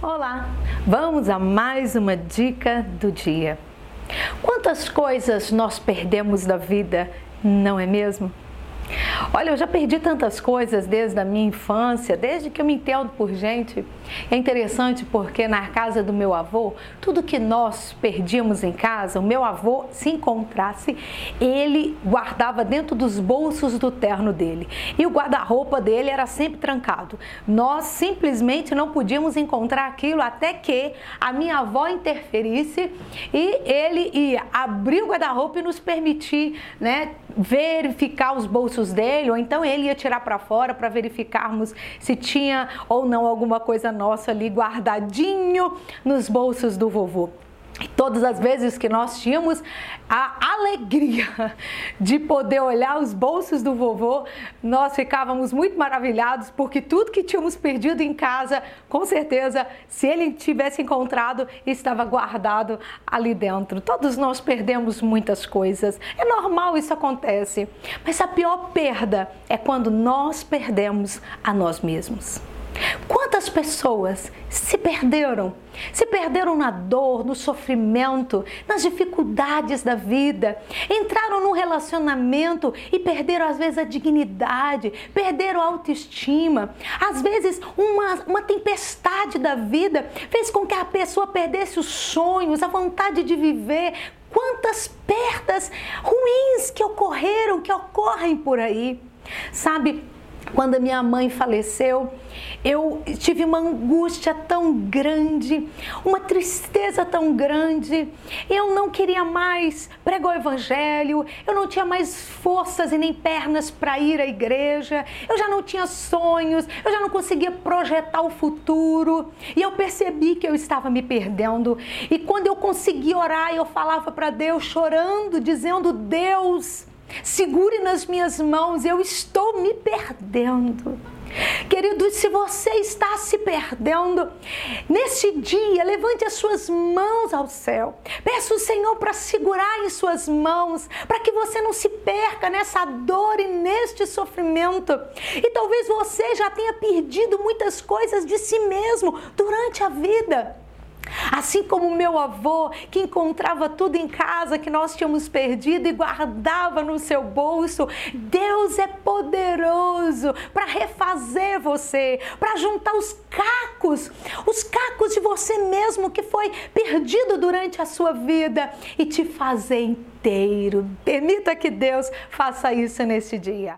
Olá, vamos a mais uma dica do dia. Quantas coisas nós perdemos da vida, não é mesmo? Olha, eu já perdi tantas coisas desde a minha infância, desde que eu me entendo por gente. É interessante porque na casa do meu avô, tudo que nós perdíamos em casa, o meu avô, se encontrasse, ele guardava dentro dos bolsos do terno dele. E o guarda-roupa dele era sempre trancado. Nós simplesmente não podíamos encontrar aquilo até que a minha avó interferisse e ele ia abrir o guarda-roupa e nos permitir, né, verificar os bolsos dele, ou então ele ia tirar para fora para verificarmos se tinha ou não alguma coisa nossa ali guardadinho nos bolsos do vovô. Todas as vezes que nós tínhamos a alegria de poder olhar os bolsos do vovô, nós ficávamos muito maravilhados, porque tudo que tínhamos perdido em casa, com certeza, se ele tivesse encontrado, estava guardado ali dentro. Todos nós perdemos muitas coisas, é normal isso acontece, mas a pior perda é quando nós perdemos a nós mesmos. Pessoas se perderam? Se perderam na dor, no sofrimento, nas dificuldades da vida, entraram num relacionamento e perderam às vezes a dignidade, perderam a autoestima. Às vezes, uma, uma tempestade da vida fez com que a pessoa perdesse os sonhos, a vontade de viver. Quantas perdas ruins que ocorreram, que ocorrem por aí. Sabe, quando a minha mãe faleceu, eu tive uma angústia tão grande, uma tristeza tão grande. Eu não queria mais pregar o evangelho, eu não tinha mais forças e nem pernas para ir à igreja, eu já não tinha sonhos, eu já não conseguia projetar o futuro. E eu percebi que eu estava me perdendo. E quando eu consegui orar, eu falava para Deus chorando, dizendo: "Deus, Segure nas minhas mãos, eu estou me perdendo. Querido, se você está se perdendo, neste dia, levante as suas mãos ao céu. Peça o Senhor para segurar em suas mãos, para que você não se perca nessa dor e neste sofrimento. E talvez você já tenha perdido muitas coisas de si mesmo durante a vida. Assim como meu avô, que encontrava tudo em casa que nós tínhamos perdido e guardava no seu bolso, Deus é poderoso para refazer você, para juntar os cacos, os cacos de você mesmo que foi perdido durante a sua vida e te fazer inteiro. Permita que Deus faça isso neste dia.